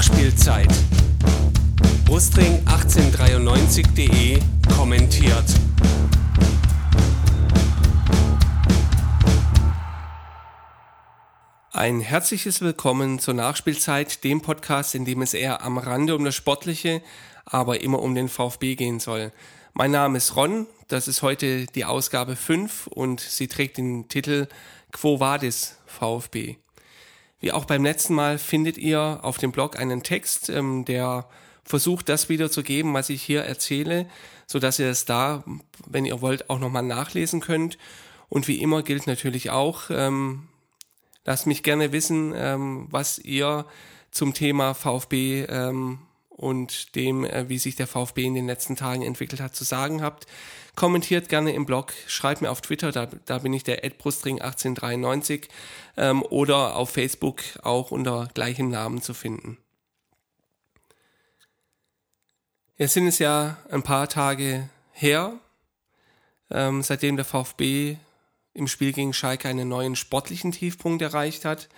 Nachspielzeit. Brustring1893.de kommentiert. Ein herzliches Willkommen zur Nachspielzeit, dem Podcast, in dem es eher am Rande um das Sportliche, aber immer um den VfB gehen soll. Mein Name ist Ron, das ist heute die Ausgabe 5 und sie trägt den Titel Quo Vadis VfB. Wie auch beim letzten Mal findet ihr auf dem Blog einen Text, ähm, der versucht, das wiederzugeben, was ich hier erzähle, so dass ihr es da, wenn ihr wollt, auch nochmal nachlesen könnt. Und wie immer gilt natürlich auch, ähm, lasst mich gerne wissen, ähm, was ihr zum Thema VfB ähm, und dem, äh, wie sich der VfB in den letzten Tagen entwickelt hat, zu sagen habt. Kommentiert gerne im Blog, schreibt mir auf Twitter, da, da bin ich der Brustring1893 ähm, oder auf Facebook auch unter gleichem Namen zu finden. Jetzt sind es ja ein paar Tage her, ähm, seitdem der VfB im Spiel gegen Schalke einen neuen sportlichen Tiefpunkt erreicht hat,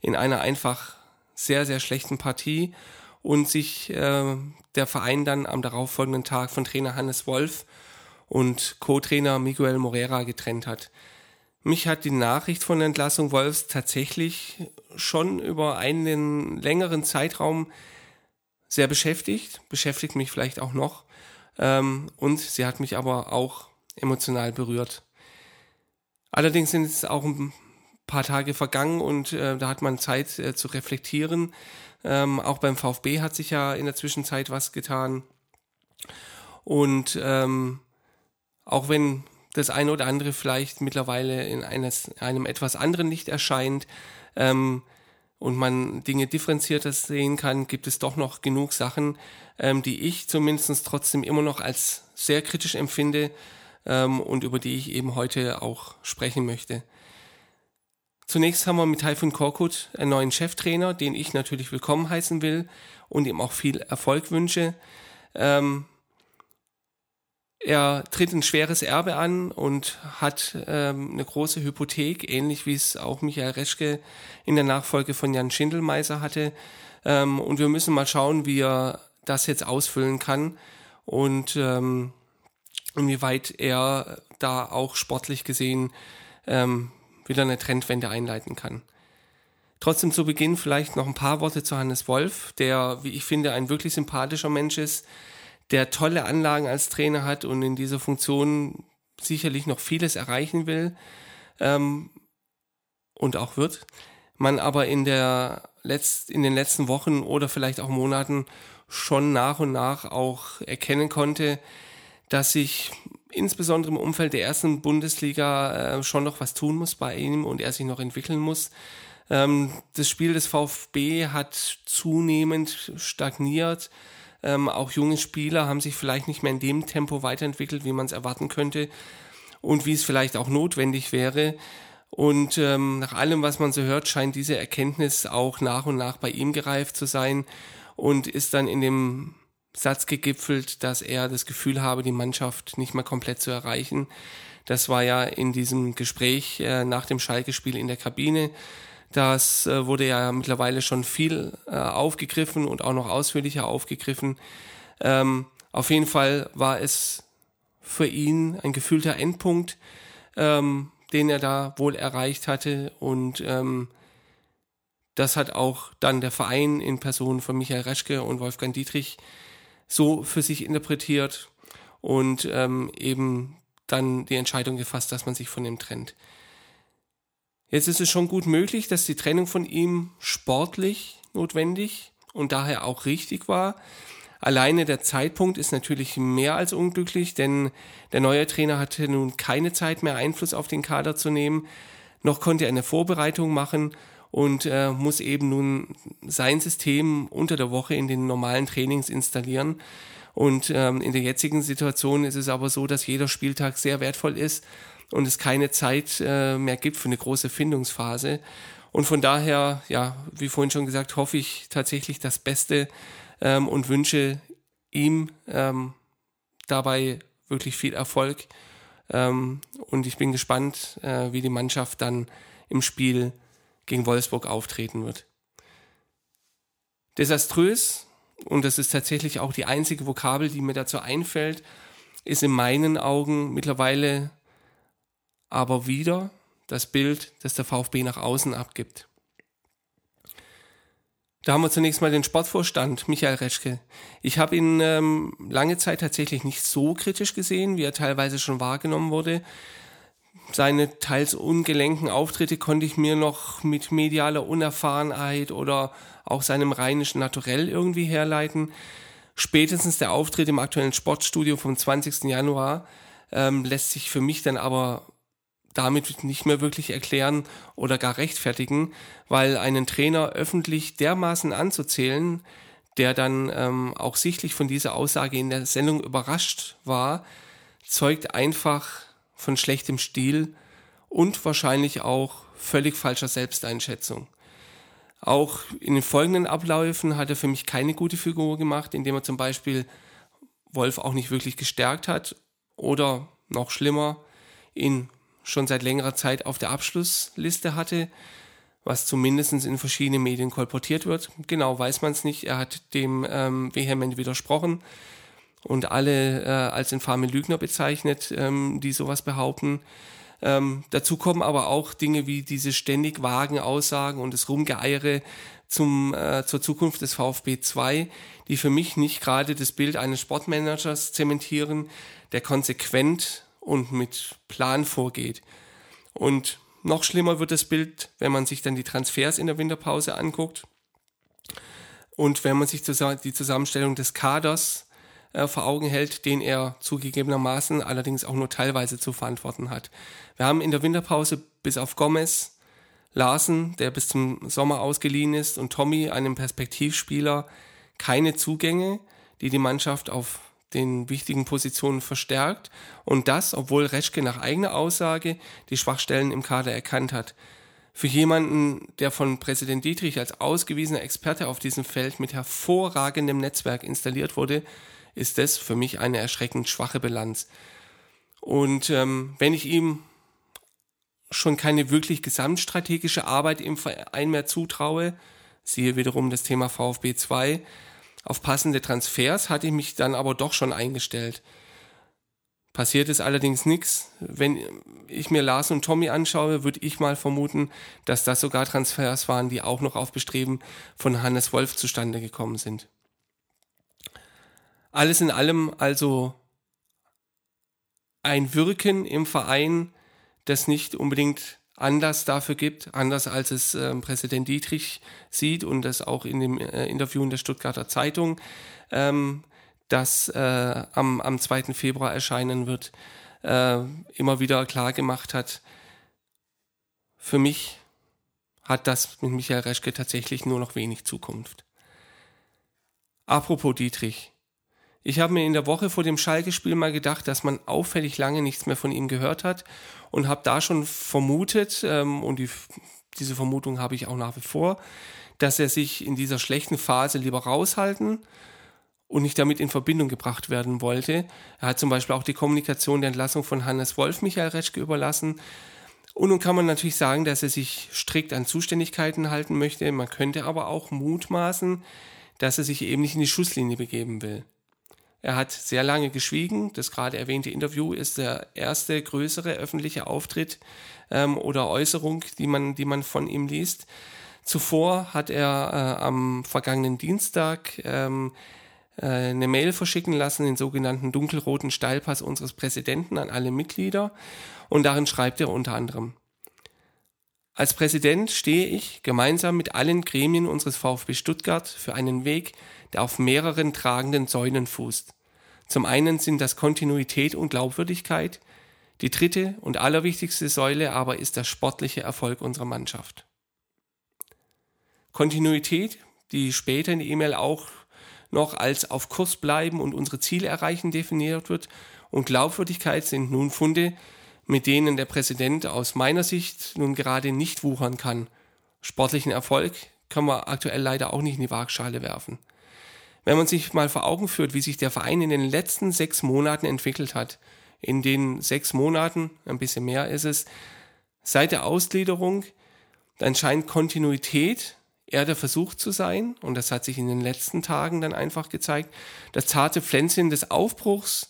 in einer einfach sehr, sehr schlechten Partie und sich äh, der Verein dann am darauffolgenden Tag von Trainer Hannes Wolf und Co-Trainer Miguel Morera getrennt hat. Mich hat die Nachricht von der Entlassung Wolfs tatsächlich schon über einen längeren Zeitraum sehr beschäftigt, beschäftigt mich vielleicht auch noch. Ähm, und sie hat mich aber auch emotional berührt. Allerdings sind es auch ein paar Tage vergangen und äh, da hat man Zeit äh, zu reflektieren. Ähm, auch beim VfB hat sich ja in der Zwischenzeit was getan. Und ähm, auch wenn das eine oder andere vielleicht mittlerweile in eines, einem etwas anderen Licht erscheint ähm, und man Dinge differenzierter sehen kann, gibt es doch noch genug Sachen, ähm, die ich zumindest trotzdem immer noch als sehr kritisch empfinde ähm, und über die ich eben heute auch sprechen möchte. Zunächst haben wir mit Taifun Korkut einen neuen Cheftrainer, den ich natürlich willkommen heißen will und ihm auch viel Erfolg wünsche. Ähm, er tritt ein schweres Erbe an und hat ähm, eine große Hypothek, ähnlich wie es auch Michael Reschke in der Nachfolge von Jan Schindelmeiser hatte. Ähm, und wir müssen mal schauen, wie er das jetzt ausfüllen kann und ähm, inwieweit er da auch sportlich gesehen ähm, wieder eine Trendwende einleiten kann. Trotzdem zu Beginn vielleicht noch ein paar Worte zu Hannes Wolf, der, wie ich finde, ein wirklich sympathischer Mensch ist, der tolle Anlagen als Trainer hat und in dieser Funktion sicherlich noch vieles erreichen will ähm, und auch wird. Man aber in, der Letz-, in den letzten Wochen oder vielleicht auch Monaten schon nach und nach auch erkennen konnte, dass sich insbesondere im Umfeld der ersten Bundesliga äh, schon noch was tun muss bei ihm und er sich noch entwickeln muss. Ähm, das Spiel des VfB hat zunehmend stagniert. Ähm, auch junge Spieler haben sich vielleicht nicht mehr in dem Tempo weiterentwickelt, wie man es erwarten könnte und wie es vielleicht auch notwendig wäre. Und ähm, nach allem, was man so hört, scheint diese Erkenntnis auch nach und nach bei ihm gereift zu sein und ist dann in dem Satz gegipfelt, dass er das Gefühl habe, die Mannschaft nicht mehr komplett zu erreichen. Das war ja in diesem Gespräch äh, nach dem Schalke-Spiel in der Kabine. Das äh, wurde ja mittlerweile schon viel äh, aufgegriffen und auch noch ausführlicher aufgegriffen. Ähm, auf jeden Fall war es für ihn ein gefühlter Endpunkt, ähm, den er da wohl erreicht hatte und ähm, das hat auch dann der Verein in Person von Michael Reschke und Wolfgang Dietrich so für sich interpretiert und ähm, eben dann die Entscheidung gefasst, dass man sich von ihm trennt. Jetzt ist es schon gut möglich, dass die Trennung von ihm sportlich notwendig und daher auch richtig war. Alleine der Zeitpunkt ist natürlich mehr als unglücklich, denn der neue Trainer hatte nun keine Zeit mehr Einfluss auf den Kader zu nehmen, noch konnte er eine Vorbereitung machen und äh, muss eben nun sein System unter der Woche in den normalen Trainings installieren. Und ähm, in der jetzigen Situation ist es aber so, dass jeder Spieltag sehr wertvoll ist und es keine Zeit äh, mehr gibt für eine große Findungsphase. Und von daher, ja, wie vorhin schon gesagt, hoffe ich tatsächlich das Beste ähm, und wünsche ihm ähm, dabei wirklich viel Erfolg. Ähm, und ich bin gespannt, äh, wie die Mannschaft dann im Spiel gegen Wolfsburg auftreten wird. Desaströs, und das ist tatsächlich auch die einzige Vokabel, die mir dazu einfällt, ist in meinen Augen mittlerweile aber wieder das Bild, das der VfB nach außen abgibt. Da haben wir zunächst mal den Sportvorstand, Michael Reschke. Ich habe ihn ähm, lange Zeit tatsächlich nicht so kritisch gesehen, wie er teilweise schon wahrgenommen wurde. Seine teils ungelenken Auftritte konnte ich mir noch mit medialer Unerfahrenheit oder auch seinem rheinischen Naturell irgendwie herleiten. Spätestens der Auftritt im aktuellen Sportstudio vom 20. Januar ähm, lässt sich für mich dann aber damit nicht mehr wirklich erklären oder gar rechtfertigen, weil einen Trainer öffentlich dermaßen anzuzählen, der dann ähm, auch sichtlich von dieser Aussage in der Sendung überrascht war, zeugt einfach von schlechtem Stil und wahrscheinlich auch völlig falscher Selbsteinschätzung. Auch in den folgenden Abläufen hat er für mich keine gute Figur gemacht, indem er zum Beispiel Wolf auch nicht wirklich gestärkt hat oder noch schlimmer, ihn schon seit längerer Zeit auf der Abschlussliste hatte, was zumindest in verschiedenen Medien kolportiert wird. Genau weiß man es nicht. Er hat dem ähm, vehement widersprochen und alle äh, als infame Lügner bezeichnet, ähm, die sowas behaupten. Ähm, dazu kommen aber auch Dinge wie diese ständig vagen Aussagen und das Rumgeeiere zum, äh, zur Zukunft des VfB 2, die für mich nicht gerade das Bild eines Sportmanagers zementieren, der konsequent und mit Plan vorgeht. Und noch schlimmer wird das Bild, wenn man sich dann die Transfers in der Winterpause anguckt und wenn man sich die Zusammenstellung des Kaders äh, vor Augen hält, den er zugegebenermaßen allerdings auch nur teilweise zu verantworten hat. Wir haben in der Winterpause bis auf Gomez, Larsen, der bis zum Sommer ausgeliehen ist, und Tommy, einem Perspektivspieler, keine Zugänge, die die Mannschaft auf den wichtigen Positionen verstärkt und das, obwohl Reschke nach eigener Aussage die Schwachstellen im Kader erkannt hat. Für jemanden, der von Präsident Dietrich als ausgewiesener Experte auf diesem Feld mit hervorragendem Netzwerk installiert wurde, ist das für mich eine erschreckend schwache Bilanz. Und ähm, wenn ich ihm schon keine wirklich gesamtstrategische Arbeit im Verein mehr zutraue, siehe wiederum das Thema VfB 2, auf passende Transfers hatte ich mich dann aber doch schon eingestellt. Passiert ist allerdings nichts. Wenn ich mir Lars und Tommy anschaue, würde ich mal vermuten, dass das sogar Transfers waren, die auch noch auf Bestreben von Hannes Wolf zustande gekommen sind. Alles in allem also ein Wirken im Verein, das nicht unbedingt Anlass dafür gibt, anders als es äh, Präsident Dietrich sieht und das auch in dem äh, Interview in der Stuttgarter Zeitung, ähm, das äh, am, am 2. Februar erscheinen wird, äh, immer wieder klar gemacht hat. Für mich hat das mit Michael Reschke tatsächlich nur noch wenig Zukunft. Apropos Dietrich. Ich habe mir in der Woche vor dem Schalke-Spiel mal gedacht, dass man auffällig lange nichts mehr von ihm gehört hat und habe da schon vermutet, ähm, und die, diese Vermutung habe ich auch nach wie vor, dass er sich in dieser schlechten Phase lieber raushalten und nicht damit in Verbindung gebracht werden wollte. Er hat zum Beispiel auch die Kommunikation der Entlassung von Hannes Wolf Michael Reschke überlassen. Und nun kann man natürlich sagen, dass er sich strikt an Zuständigkeiten halten möchte. Man könnte aber auch mutmaßen, dass er sich eben nicht in die Schusslinie begeben will. Er hat sehr lange geschwiegen. Das gerade erwähnte Interview ist der erste größere öffentliche Auftritt ähm, oder Äußerung, die man, die man von ihm liest. Zuvor hat er äh, am vergangenen Dienstag ähm, äh, eine Mail verschicken lassen, den sogenannten dunkelroten Steilpass unseres Präsidenten an alle Mitglieder. Und darin schreibt er unter anderem, als Präsident stehe ich gemeinsam mit allen Gremien unseres VfB Stuttgart für einen Weg, der auf mehreren tragenden Säulen fußt. Zum einen sind das Kontinuität und Glaubwürdigkeit. Die dritte und allerwichtigste Säule aber ist der sportliche Erfolg unserer Mannschaft. Kontinuität, die später in der E-Mail auch noch als auf Kurs bleiben und unsere Ziele erreichen definiert wird, und Glaubwürdigkeit sind nun Funde, mit denen der Präsident aus meiner Sicht nun gerade nicht wuchern kann. Sportlichen Erfolg können wir aktuell leider auch nicht in die Waagschale werfen. Wenn man sich mal vor Augen führt, wie sich der Verein in den letzten sechs Monaten entwickelt hat, in den sechs Monaten, ein bisschen mehr ist es, seit der Ausgliederung, dann scheint Kontinuität er der Versuch zu sein, und das hat sich in den letzten Tagen dann einfach gezeigt, das zarte Pflänzchen des Aufbruchs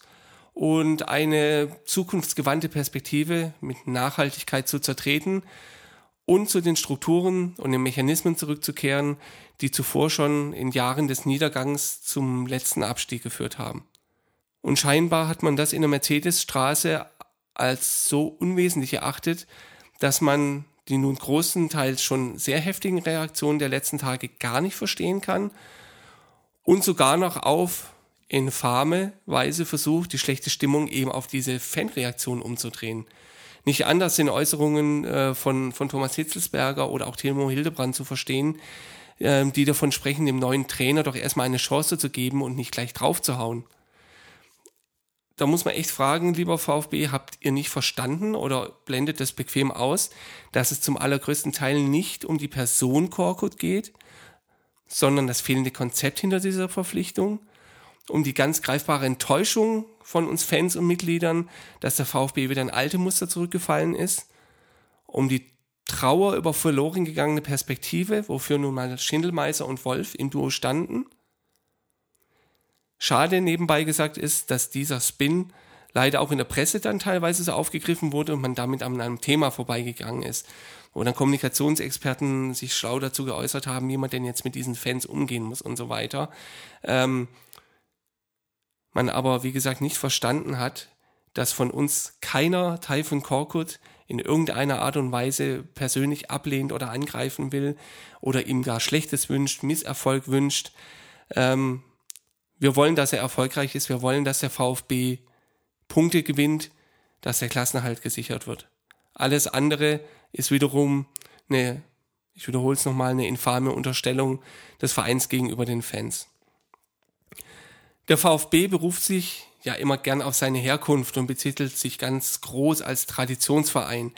und eine zukunftsgewandte Perspektive mit Nachhaltigkeit zu zertreten und zu den Strukturen und den Mechanismen zurückzukehren, die zuvor schon in Jahren des Niedergangs zum letzten Abstieg geführt haben. Und scheinbar hat man das in der Mercedesstraße als so unwesentlich erachtet, dass man die nun großenteils schon sehr heftigen Reaktionen der letzten Tage gar nicht verstehen kann und sogar noch auf infame Weise versucht, die schlechte Stimmung eben auf diese Fanreaktion umzudrehen. Nicht anders sind Äußerungen äh, von, von Thomas Hitzelsberger oder auch Timo Hildebrand zu verstehen, äh, die davon sprechen, dem neuen Trainer doch erstmal eine Chance zu geben und nicht gleich draufzuhauen da muss man echt fragen, lieber VfB, habt ihr nicht verstanden oder blendet das bequem aus, dass es zum allergrößten Teil nicht um die Person Korkut geht, sondern das fehlende Konzept hinter dieser Verpflichtung, um die ganz greifbare Enttäuschung von uns Fans und Mitgliedern, dass der VfB wieder in alte Muster zurückgefallen ist, um die Trauer über verloren gegangene Perspektive, wofür nun mal Schindelmeiser und Wolf im Duo standen, Schade nebenbei gesagt ist, dass dieser Spin leider auch in der Presse dann teilweise so aufgegriffen wurde und man damit an einem Thema vorbeigegangen ist. Wo dann Kommunikationsexperten sich schlau dazu geäußert haben, wie man denn jetzt mit diesen Fans umgehen muss und so weiter. Ähm, man aber, wie gesagt, nicht verstanden hat, dass von uns keiner Typhoon Korkut in irgendeiner Art und Weise persönlich ablehnt oder angreifen will oder ihm gar Schlechtes wünscht, Misserfolg wünscht. Ähm, wir wollen, dass er erfolgreich ist. Wir wollen, dass der VfB Punkte gewinnt, dass der Klassenerhalt gesichert wird. Alles andere ist wiederum eine, ich wiederhole es nochmal, eine infame Unterstellung des Vereins gegenüber den Fans. Der VfB beruft sich ja immer gern auf seine Herkunft und betitelt sich ganz groß als Traditionsverein.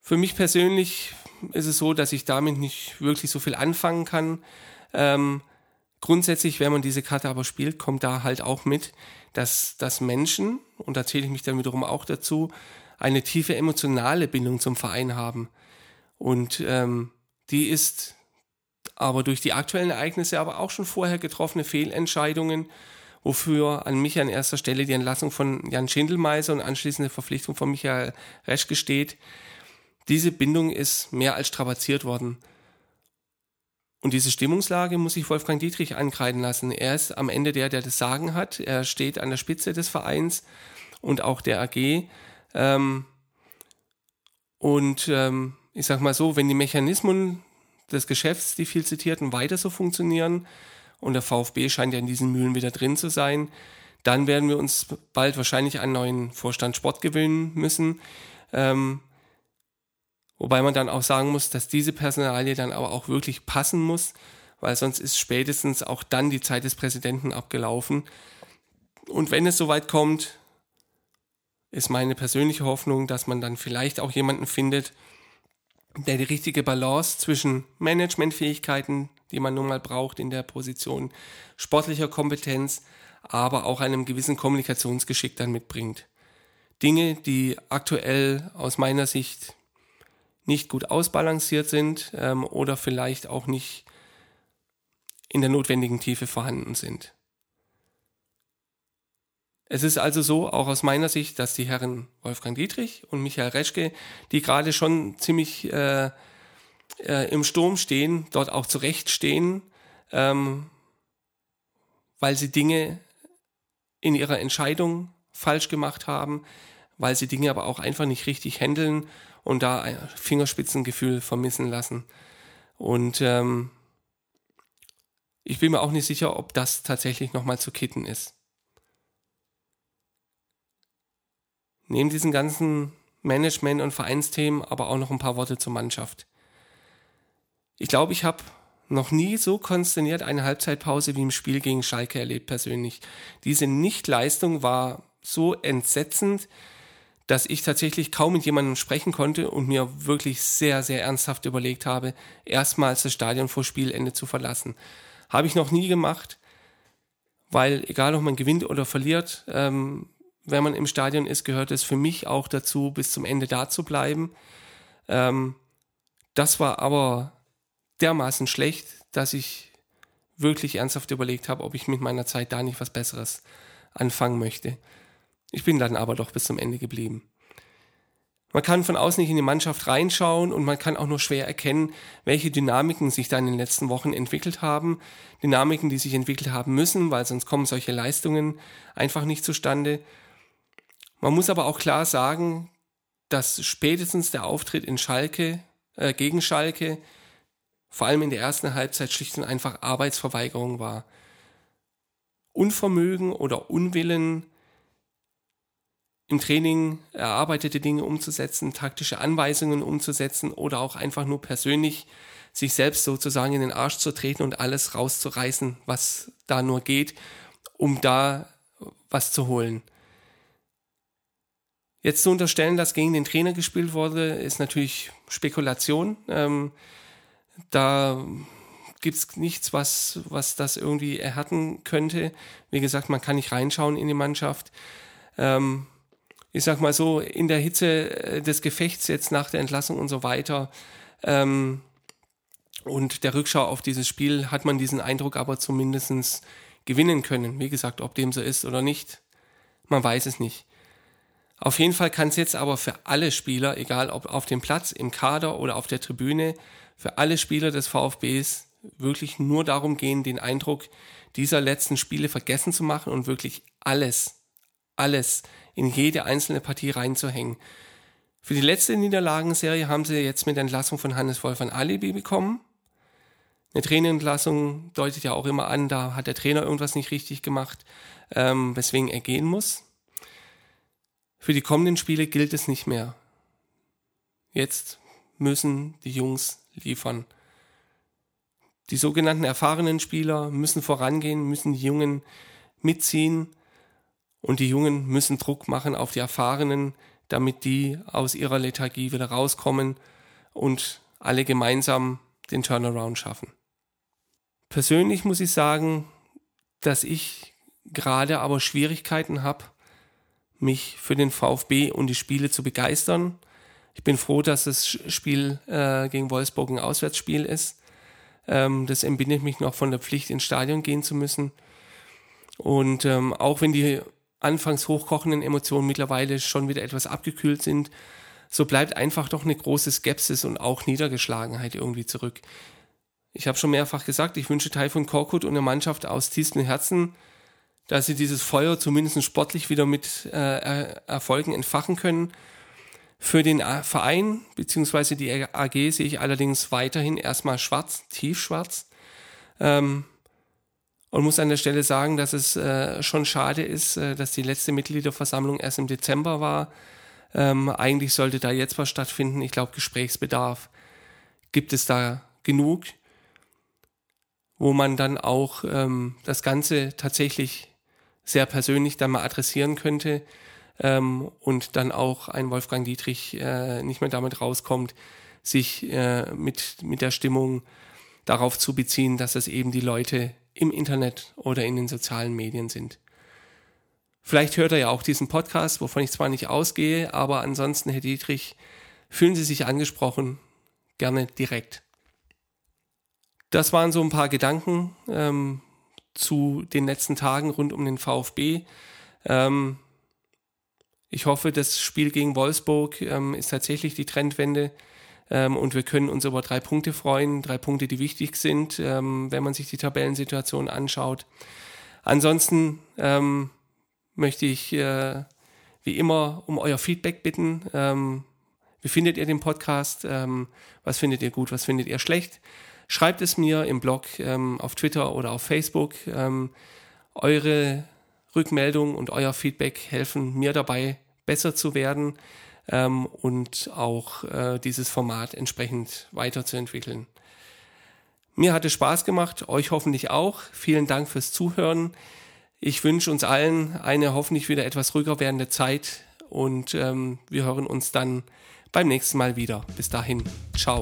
Für mich persönlich ist es so, dass ich damit nicht wirklich so viel anfangen kann. Ähm, Grundsätzlich, wenn man diese Karte aber spielt, kommt da halt auch mit, dass, dass Menschen, und da zähle ich mich dann wiederum auch dazu, eine tiefe emotionale Bindung zum Verein haben. Und ähm, die ist aber durch die aktuellen Ereignisse, aber auch schon vorher getroffene Fehlentscheidungen, wofür an mich an erster Stelle die Entlassung von Jan Schindelmeiser und anschließende Verpflichtung von Michael Reschke steht. Diese Bindung ist mehr als strapaziert worden. Und diese Stimmungslage muss sich Wolfgang Dietrich ankreiden lassen. Er ist am Ende der, der das Sagen hat. Er steht an der Spitze des Vereins und auch der AG. Ähm, und ähm, ich sag mal so, wenn die Mechanismen des Geschäfts, die viel zitierten, weiter so funktionieren und der VfB scheint ja in diesen Mühlen wieder drin zu sein, dann werden wir uns bald wahrscheinlich einen neuen Vorstand Sport gewinnen müssen. Ähm, Wobei man dann auch sagen muss, dass diese Personalie dann aber auch wirklich passen muss, weil sonst ist spätestens auch dann die Zeit des Präsidenten abgelaufen. Und wenn es soweit kommt, ist meine persönliche Hoffnung, dass man dann vielleicht auch jemanden findet, der die richtige Balance zwischen Managementfähigkeiten, die man nun mal braucht in der Position, sportlicher Kompetenz, aber auch einem gewissen Kommunikationsgeschick dann mitbringt. Dinge, die aktuell aus meiner Sicht nicht gut ausbalanciert sind ähm, oder vielleicht auch nicht in der notwendigen Tiefe vorhanden sind. Es ist also so, auch aus meiner Sicht, dass die Herren Wolfgang Dietrich und Michael Reschke, die gerade schon ziemlich äh, äh, im Sturm stehen, dort auch zurecht stehen, ähm, weil sie Dinge in ihrer Entscheidung falsch gemacht haben, weil sie Dinge aber auch einfach nicht richtig handeln und da ein Fingerspitzengefühl vermissen lassen. Und ähm, ich bin mir auch nicht sicher, ob das tatsächlich nochmal zu kitten ist. Neben diesen ganzen Management- und Vereinsthemen aber auch noch ein paar Worte zur Mannschaft. Ich glaube, ich habe noch nie so konsterniert eine Halbzeitpause wie im Spiel gegen Schalke erlebt persönlich. Diese Nichtleistung war so entsetzend, dass ich tatsächlich kaum mit jemandem sprechen konnte und mir wirklich sehr, sehr ernsthaft überlegt habe, erstmals das Stadion vor Spielende zu verlassen. Habe ich noch nie gemacht, weil egal ob man gewinnt oder verliert, ähm, wenn man im Stadion ist, gehört es für mich auch dazu, bis zum Ende da zu bleiben. Ähm, das war aber dermaßen schlecht, dass ich wirklich ernsthaft überlegt habe, ob ich mit meiner Zeit da nicht was Besseres anfangen möchte. Ich bin dann aber doch bis zum Ende geblieben. Man kann von außen nicht in die Mannschaft reinschauen und man kann auch nur schwer erkennen, welche Dynamiken sich da in den letzten Wochen entwickelt haben. Dynamiken, die sich entwickelt haben müssen, weil sonst kommen solche Leistungen einfach nicht zustande. Man muss aber auch klar sagen, dass spätestens der Auftritt in Schalke, äh, gegen Schalke, vor allem in der ersten Halbzeit schlicht und einfach Arbeitsverweigerung war. Unvermögen oder Unwillen, im Training erarbeitete Dinge umzusetzen, taktische Anweisungen umzusetzen oder auch einfach nur persönlich sich selbst sozusagen in den Arsch zu treten und alles rauszureißen, was da nur geht, um da was zu holen. Jetzt zu unterstellen, dass gegen den Trainer gespielt wurde, ist natürlich Spekulation. Ähm, da gibt's nichts, was, was das irgendwie erhärten könnte. Wie gesagt, man kann nicht reinschauen in die Mannschaft. Ähm, ich sag mal so, in der Hitze äh, des Gefechts jetzt nach der Entlassung und so weiter ähm, und der Rückschau auf dieses Spiel hat man diesen Eindruck aber zumindestens gewinnen können. Wie gesagt, ob dem so ist oder nicht, man weiß es nicht. Auf jeden Fall kann es jetzt aber für alle Spieler, egal ob auf dem Platz, im Kader oder auf der Tribüne, für alle Spieler des VfBs wirklich nur darum gehen, den Eindruck dieser letzten Spiele vergessen zu machen und wirklich alles, alles in jede einzelne Partie reinzuhängen. Für die letzte Niederlagenserie haben sie jetzt mit Entlassung von Hannes Wolf ein Alibi bekommen. Eine Trainerentlassung deutet ja auch immer an, da hat der Trainer irgendwas nicht richtig gemacht, ähm, weswegen er gehen muss. Für die kommenden Spiele gilt es nicht mehr. Jetzt müssen die Jungs liefern. Die sogenannten erfahrenen Spieler müssen vorangehen, müssen die Jungen mitziehen und die Jungen müssen Druck machen auf die Erfahrenen, damit die aus ihrer Lethargie wieder rauskommen und alle gemeinsam den Turnaround schaffen. Persönlich muss ich sagen, dass ich gerade aber Schwierigkeiten habe, mich für den VfB und die Spiele zu begeistern. Ich bin froh, dass das Spiel äh, gegen Wolfsburg ein Auswärtsspiel ist. Ähm, das entbindet mich noch von der Pflicht, ins Stadion gehen zu müssen. Und ähm, auch wenn die anfangs hochkochenden Emotionen mittlerweile schon wieder etwas abgekühlt sind, so bleibt einfach doch eine große Skepsis und auch Niedergeschlagenheit irgendwie zurück. Ich habe schon mehrfach gesagt, ich wünsche Taifun Korkut und der Mannschaft aus tiefstem Herzen, dass sie dieses Feuer zumindest sportlich wieder mit äh, Erfolgen entfachen können. Für den Verein bzw. die AG sehe ich allerdings weiterhin erstmal schwarz, tiefschwarz. Ähm, und muss an der Stelle sagen, dass es äh, schon schade ist, äh, dass die letzte Mitgliederversammlung erst im Dezember war. Ähm, eigentlich sollte da jetzt was stattfinden. Ich glaube, Gesprächsbedarf gibt es da genug, wo man dann auch ähm, das Ganze tatsächlich sehr persönlich dann mal adressieren könnte ähm, und dann auch ein Wolfgang Dietrich äh, nicht mehr damit rauskommt, sich äh, mit, mit der Stimmung darauf zu beziehen, dass es eben die Leute im Internet oder in den sozialen Medien sind. Vielleicht hört er ja auch diesen Podcast, wovon ich zwar nicht ausgehe, aber ansonsten, Herr Dietrich, fühlen Sie sich angesprochen, gerne direkt. Das waren so ein paar Gedanken ähm, zu den letzten Tagen rund um den VfB. Ähm, ich hoffe, das Spiel gegen Wolfsburg ähm, ist tatsächlich die Trendwende ähm, und wir können uns über drei Punkte freuen, drei Punkte, die wichtig sind, ähm, wenn man sich die Tabellensituation anschaut. Ansonsten ähm, möchte ich äh, wie immer um euer Feedback bitten. Ähm, wie findet ihr den Podcast? Was findet ihr gut? Was findet ihr schlecht? Schreibt es mir im Blog, ähm, auf Twitter oder auf Facebook. Ähm, eure Rückmeldung und euer Feedback helfen mir dabei, besser zu werden ähm, und auch äh, dieses Format entsprechend weiterzuentwickeln. Mir hat es Spaß gemacht, euch hoffentlich auch. Vielen Dank fürs Zuhören. Ich wünsche uns allen eine hoffentlich wieder etwas ruhiger werdende Zeit und ähm, wir hören uns dann beim nächsten Mal wieder. Bis dahin, ciao.